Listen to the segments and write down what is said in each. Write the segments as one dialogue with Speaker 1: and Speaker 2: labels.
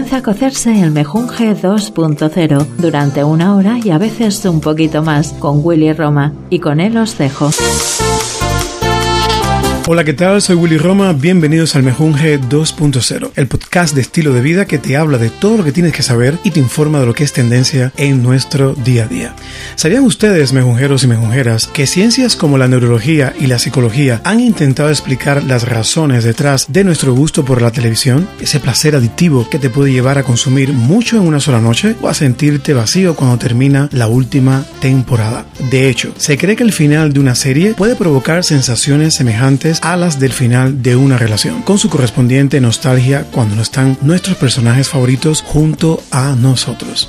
Speaker 1: Comienza a cocerse el Mejunje 2.0 durante una hora y a veces un poquito más con Willy Roma y con él os dejo.
Speaker 2: Hola, ¿qué tal? Soy Willy Roma. Bienvenidos al Mejunje 2.0, el podcast de estilo de vida que te habla de todo lo que tienes que saber y te informa de lo que es tendencia en nuestro día a día. ¿Sabían ustedes, mejunjeros y mejunjeras, que ciencias como la neurología y la psicología han intentado explicar las razones detrás de nuestro gusto por la televisión? Ese placer adictivo que te puede llevar a consumir mucho en una sola noche o a sentirte vacío cuando termina la última temporada. De hecho, se cree que el final de una serie puede provocar sensaciones semejantes alas del final de una relación, con su correspondiente nostalgia cuando no están nuestros personajes favoritos junto a nosotros.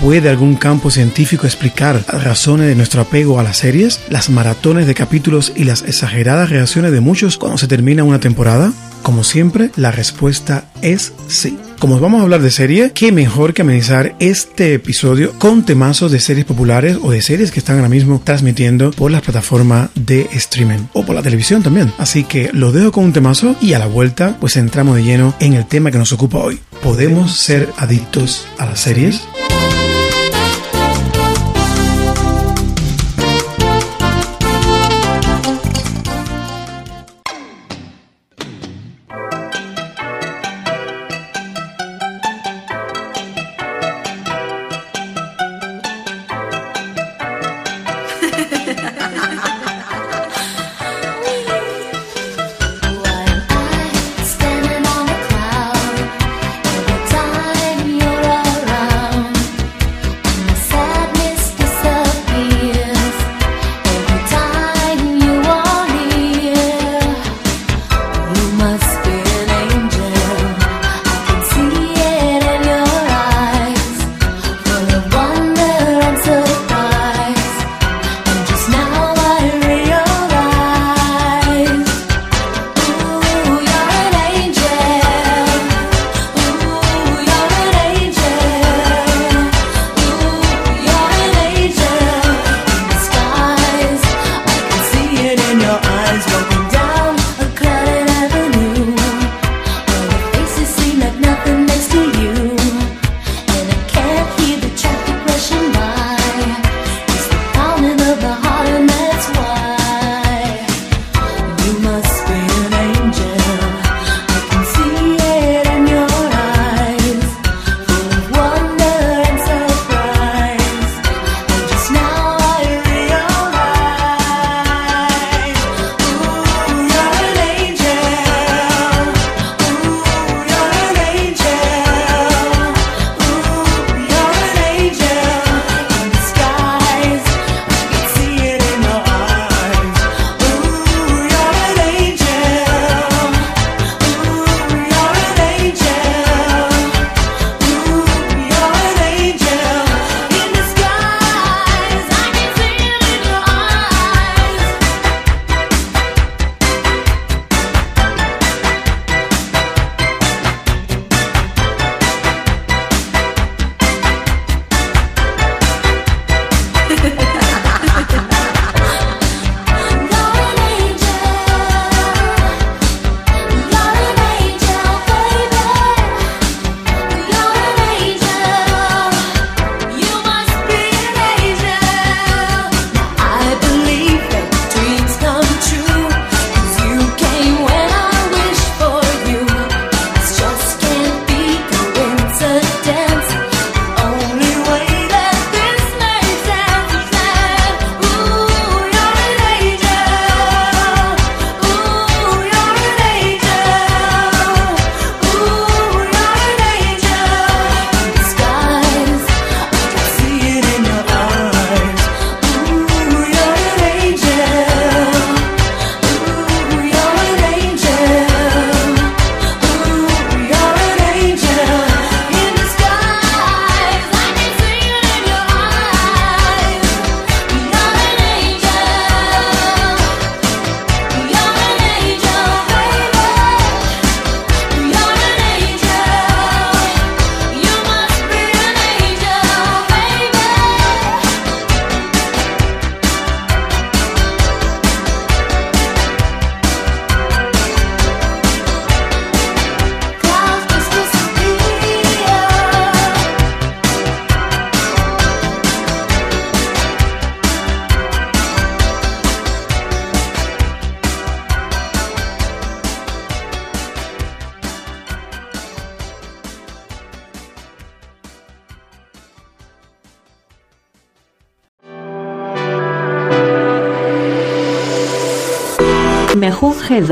Speaker 2: ¿Puede algún campo científico explicar las razones de nuestro apego a las series, las maratones de capítulos y las exageradas reacciones de muchos cuando se termina una temporada? Como siempre, la respuesta es sí. Como vamos a hablar de serie, qué mejor que amenizar este episodio con temazos de series populares o de series que están ahora mismo transmitiendo por las plataformas de streaming o por la televisión también. Así que lo dejo con un temazo y a la vuelta pues entramos de lleno en el tema que nos ocupa hoy. ¿Podemos ser adictos a las series?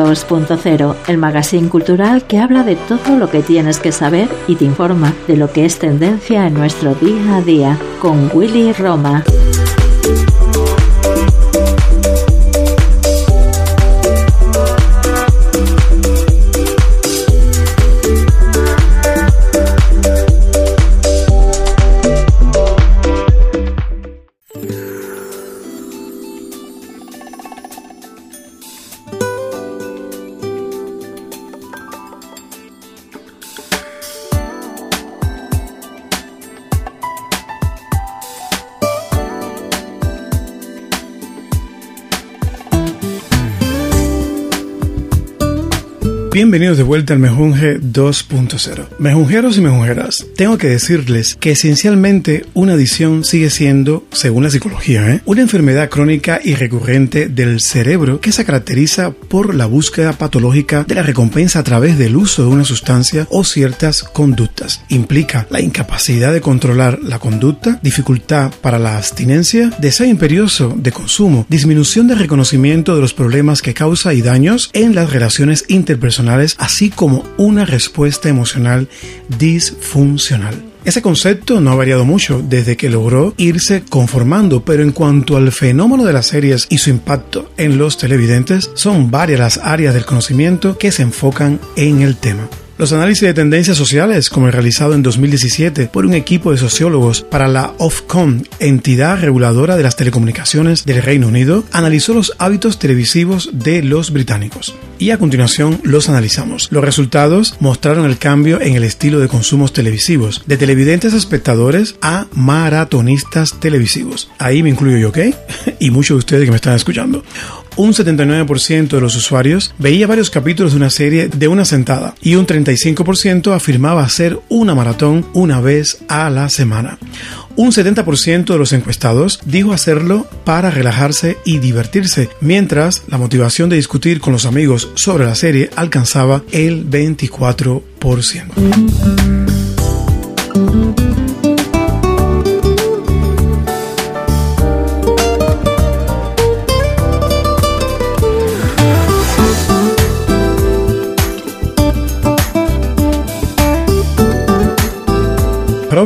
Speaker 1: 2.0, el magazine cultural que habla de todo lo que tienes que saber y te informa de lo que es tendencia en nuestro día a día, con Willy Roma.
Speaker 2: Bienvenidos de vuelta al Mejunje 2.0. Mejunjeros y mejunjeras, tengo que decirles que esencialmente una adicción sigue siendo, según la psicología, ¿eh? una enfermedad crónica y recurrente del cerebro que se caracteriza por la búsqueda patológica de la recompensa a través del uso de una sustancia o ciertas conductas. Implica la incapacidad de controlar la conducta, dificultad para la abstinencia, deseo imperioso de consumo, disminución de reconocimiento de los problemas que causa y daños en las relaciones interpersonales así como una respuesta emocional disfuncional. Ese concepto no ha variado mucho desde que logró irse conformando, pero en cuanto al fenómeno de las series y su impacto en los televidentes, son varias las áreas del conocimiento que se enfocan en el tema. Los análisis de tendencias sociales, como el realizado en 2017 por un equipo de sociólogos para la Ofcom, entidad reguladora de las telecomunicaciones del Reino Unido, analizó los hábitos televisivos de los británicos. Y a continuación los analizamos. Los resultados mostraron el cambio en el estilo de consumos televisivos, de televidentes espectadores a maratonistas televisivos. Ahí me incluyo yo, ¿ok? y muchos de ustedes que me están escuchando un 79% de los usuarios veía varios capítulos de una serie de una sentada y un 35% afirmaba hacer una maratón una vez a la semana. Un 70% de los encuestados dijo hacerlo para relajarse y divertirse, mientras la motivación de discutir con los amigos sobre la serie alcanzaba el 24%.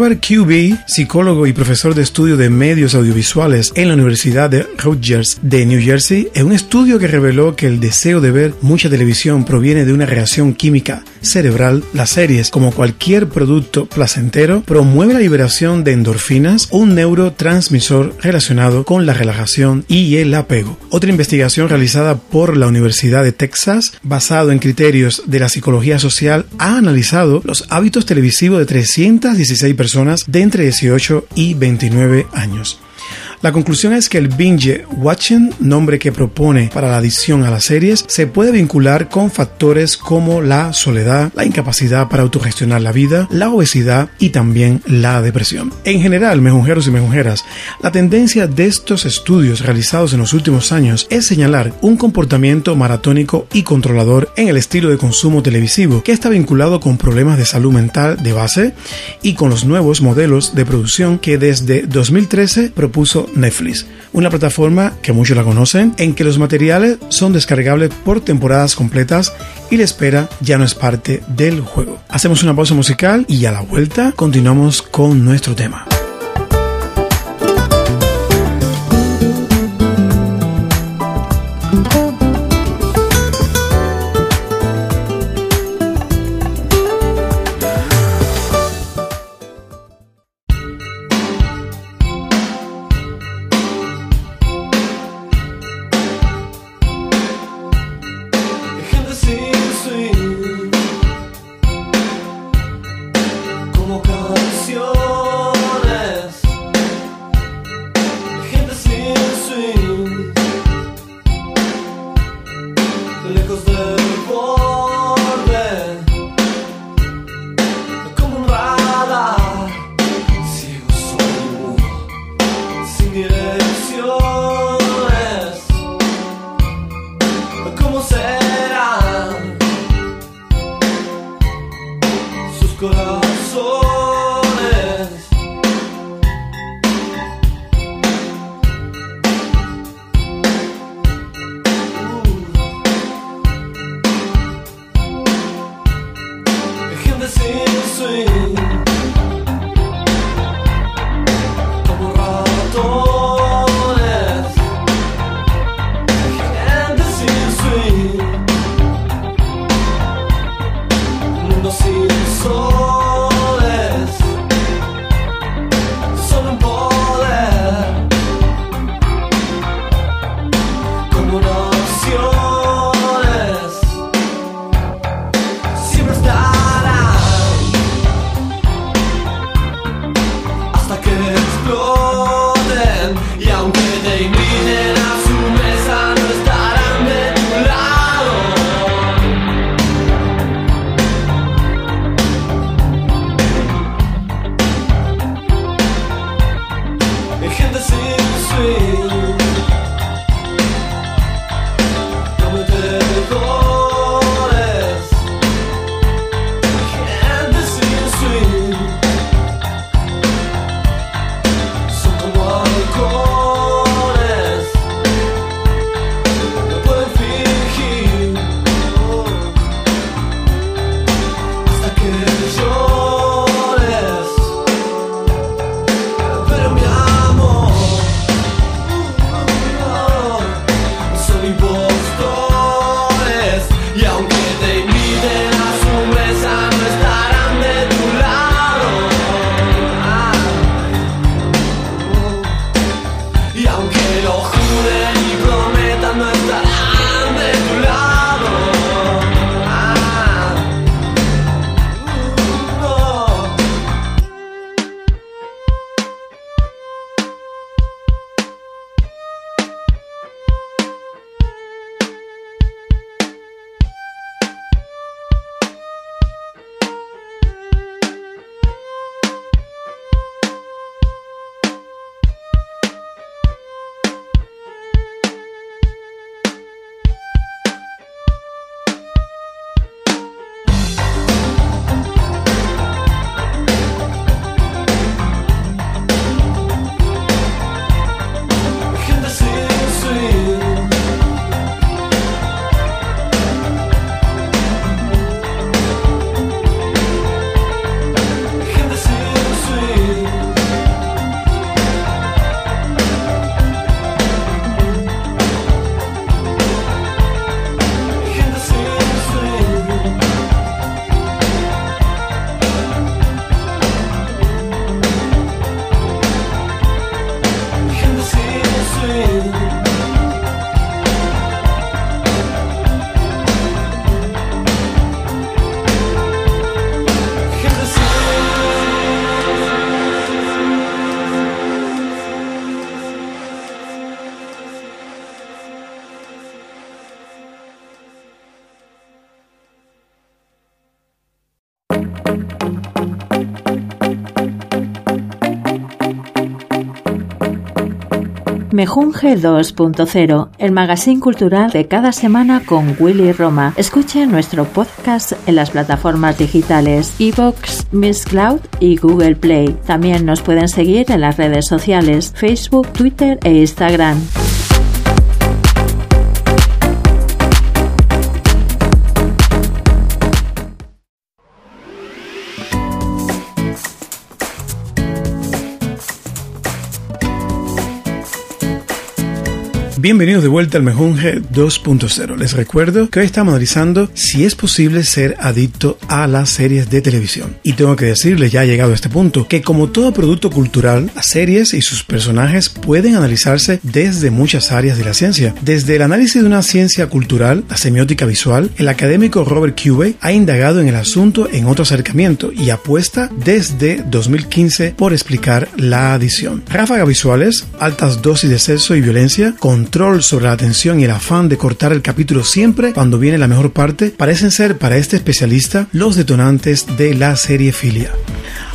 Speaker 2: Robert QB, psicólogo y profesor de estudio de medios audiovisuales en la Universidad de Rutgers de New Jersey, en un estudio que reveló que el deseo de ver mucha televisión proviene de una reacción química cerebral, las series, como cualquier producto placentero, promueve la liberación de endorfinas, un neurotransmisor relacionado con la relajación y el apego. Otra investigación realizada por la Universidad de Texas, basado en criterios de la psicología social, ha analizado los hábitos televisivos de 316 personas de entre 18 y 29 años. La conclusión es que el binge watching, nombre que propone para la adición a las series, se puede vincular con factores como la soledad, la incapacidad para autogestionar la vida, la obesidad y también la depresión. En general, mejunjeros y mejunjeras, la tendencia de estos estudios realizados en los últimos años es señalar un comportamiento maratónico y controlador en el estilo de consumo televisivo que está vinculado con problemas de salud mental de base y con los nuevos modelos de producción que desde 2013 propuso Netflix, una plataforma que muchos la conocen, en que los materiales son descargables por temporadas completas y la espera ya no es parte del juego. Hacemos una pausa musical y a la vuelta continuamos con nuestro tema.
Speaker 1: Mejunge 2.0, el magazine cultural de cada semana con Willy Roma. Escuche nuestro podcast en las plataformas digitales Evox, Miss Cloud y Google Play. También nos pueden seguir en las redes sociales Facebook, Twitter e Instagram.
Speaker 2: Bienvenidos de vuelta al Mejunje 2.0. Les recuerdo que hoy estamos analizando si es posible ser adicto a las series de televisión. Y tengo que decirles, ya ha llegado a este punto, que como todo producto cultural, las series y sus personajes pueden analizarse desde muchas áreas de la ciencia. Desde el análisis de una ciencia cultural, la semiótica visual, el académico Robert Cubey ha indagado en el asunto en otro acercamiento y apuesta desde 2015 por explicar la adición. Ráfagas visuales, altas dosis de sexo y violencia, con control sobre la atención y el afán de cortar el capítulo siempre cuando viene la mejor parte parecen ser para este especialista los detonantes de la seriefilia.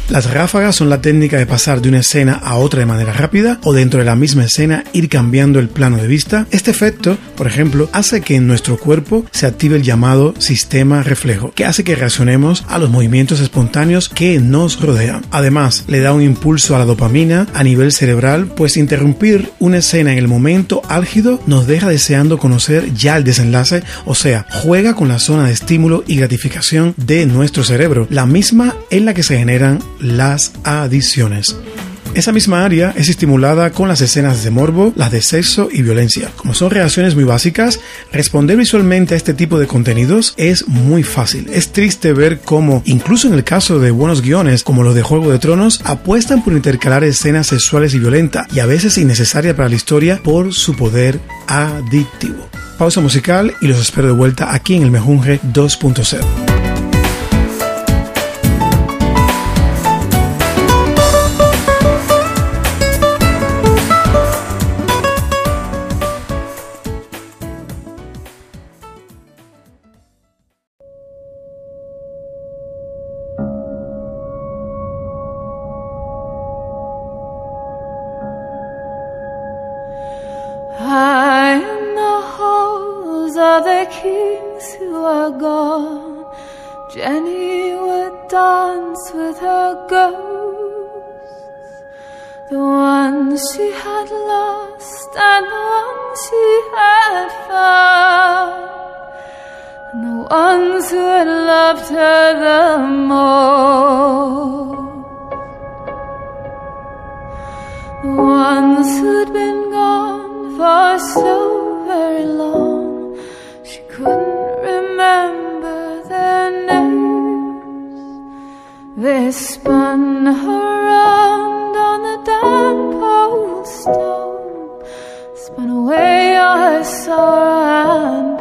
Speaker 2: Las ráfagas son la técnica de pasar de una escena a otra de manera rápida o dentro de la misma escena ir cambiando el plano de vista. Este efecto, por ejemplo, hace que en nuestro cuerpo se active el llamado sistema reflejo, que hace que reaccionemos a los movimientos espontáneos que nos rodean. Además, le da un impulso a la dopamina a nivel cerebral, pues interrumpir una escena en el momento álgido nos deja deseando conocer ya el desenlace, o sea, juega con la zona de estímulo y gratificación de nuestro cerebro, la misma en la que se generan las adiciones. Esa misma área es estimulada con las escenas de morbo, las de sexo y violencia. Como son reacciones muy básicas, responder visualmente a este tipo de contenidos es muy fácil. Es triste ver cómo, incluso en el caso de buenos guiones como los de Juego de Tronos, apuestan por intercalar escenas sexuales y violentas y a veces innecesarias para la historia por su poder adictivo. Pausa musical y los espero de vuelta aquí en el Mejunje 2.0.
Speaker 3: The one she had lost and the one she had found. The ones who had loved her the most The ones who'd been gone for so very long She couldn't remember their names. They spun her up sun.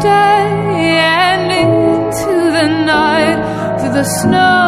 Speaker 3: day and into the night through the snow.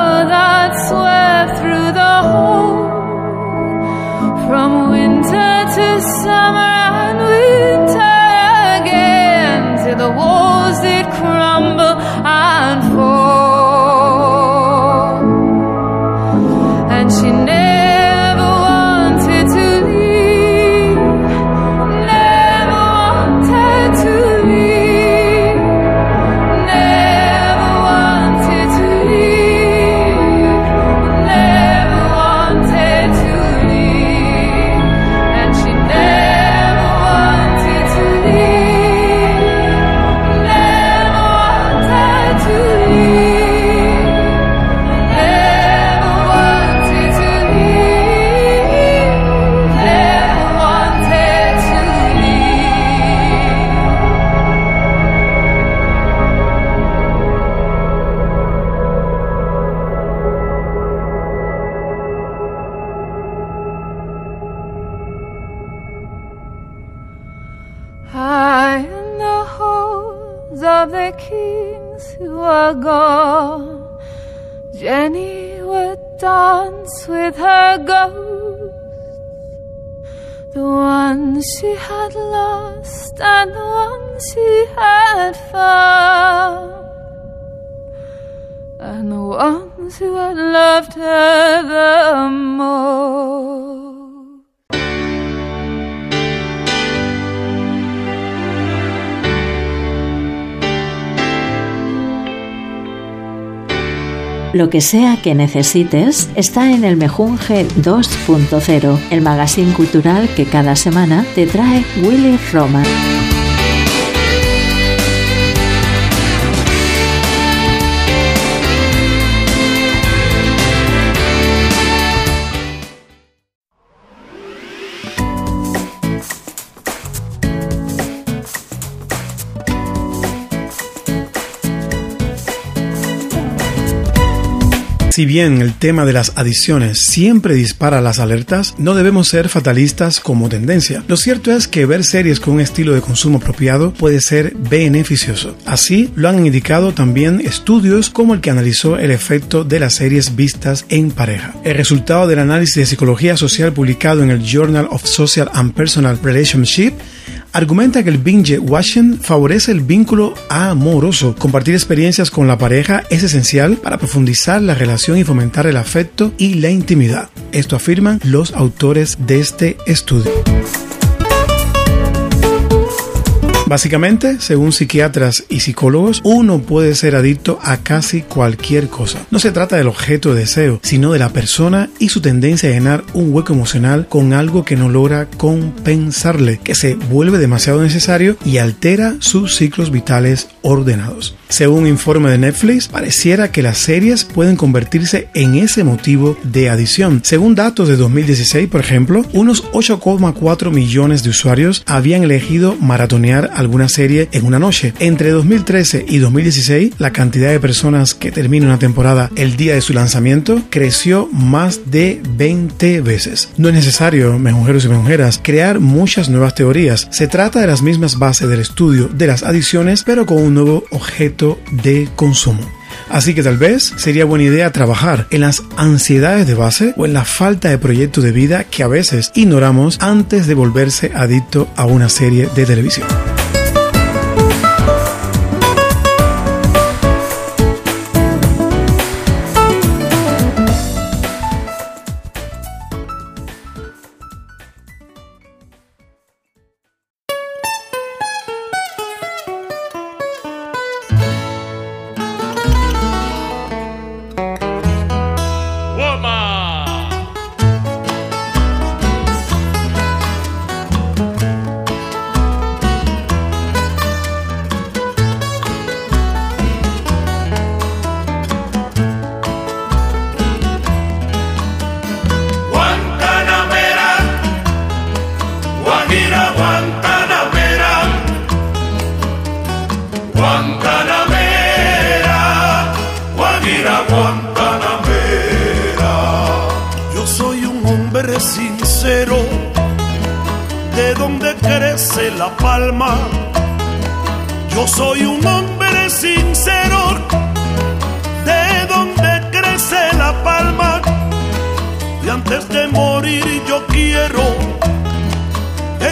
Speaker 1: Lo que sea que necesites está en el Mejunje 2.0, el magazine cultural que cada semana te trae Willy Roma.
Speaker 2: Si bien el tema de las adiciones siempre dispara las alertas, no debemos ser fatalistas como tendencia. Lo cierto es que ver series con un estilo de consumo apropiado puede ser beneficioso. Así lo han indicado también estudios como el que analizó el efecto de las series vistas en pareja. El resultado del análisis de psicología social publicado en el Journal of Social and Personal Relationship argumenta que el binge watching favorece el vínculo amoroso. Compartir experiencias con la pareja es esencial para profundizar la relación y fomentar el afecto y la intimidad. Esto afirman los autores de este estudio. Básicamente, según psiquiatras y psicólogos, uno puede ser adicto a casi cualquier cosa. No se trata del objeto de deseo, sino de la persona y su tendencia a llenar un hueco emocional con algo que no logra compensarle, que se vuelve demasiado necesario y altera sus ciclos vitales ordenados. Según un informe de Netflix, pareciera que las series pueden convertirse en ese motivo de adición. Según datos de 2016, por ejemplo, unos 8,4 millones de usuarios habían elegido maratonear alguna serie en una noche. Entre 2013 y 2016, la cantidad de personas que termina una temporada el día de su lanzamiento creció más de 20 veces. No es necesario, mensajeros y mensajeras, crear muchas nuevas teorías. Se trata de las mismas bases del estudio de las adiciones, pero con un nuevo objeto de consumo. Así que tal vez sería buena idea trabajar en las ansiedades de base o en la falta de proyecto de vida que a veces ignoramos antes de volverse adicto a una serie de televisión.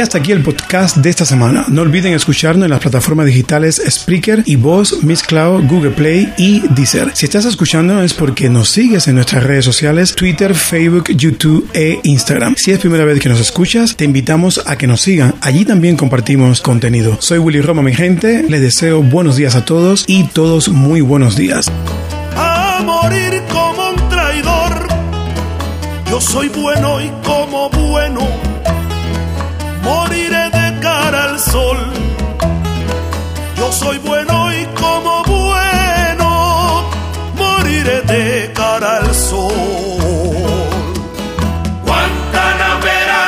Speaker 2: hasta aquí el podcast de esta semana. No olviden escucharnos en las plataformas digitales Spreaker y Voz, Miss Cloud, Google Play y Deezer. Si estás escuchando es porque nos sigues en nuestras redes sociales, Twitter, Facebook, YouTube e Instagram. Si es primera vez que nos escuchas, te invitamos a que nos sigan. Allí también compartimos contenido. Soy Willy Roma, mi gente. Les deseo buenos días a todos y todos muy buenos días.
Speaker 4: A morir como un traidor. Yo soy bueno y como bueno moriré de cara al sol. Yo soy bueno y como bueno moriré de cara al sol.
Speaker 5: Guantanamera,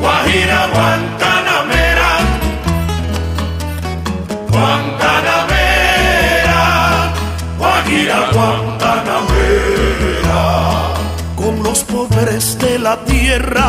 Speaker 5: Guajira Guantanamera,
Speaker 4: Guantanamera, Guajira Guantanamera. Con los pobres de la tierra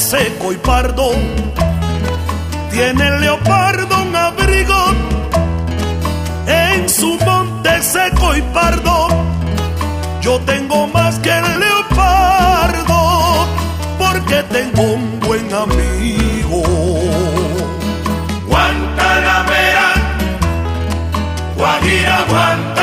Speaker 4: seco y pardo. Tiene el leopardo un abrigo en su monte seco y pardo. Yo tengo más que el leopardo porque tengo un buen amigo. Guantanamera, Guajira, Guantanamera.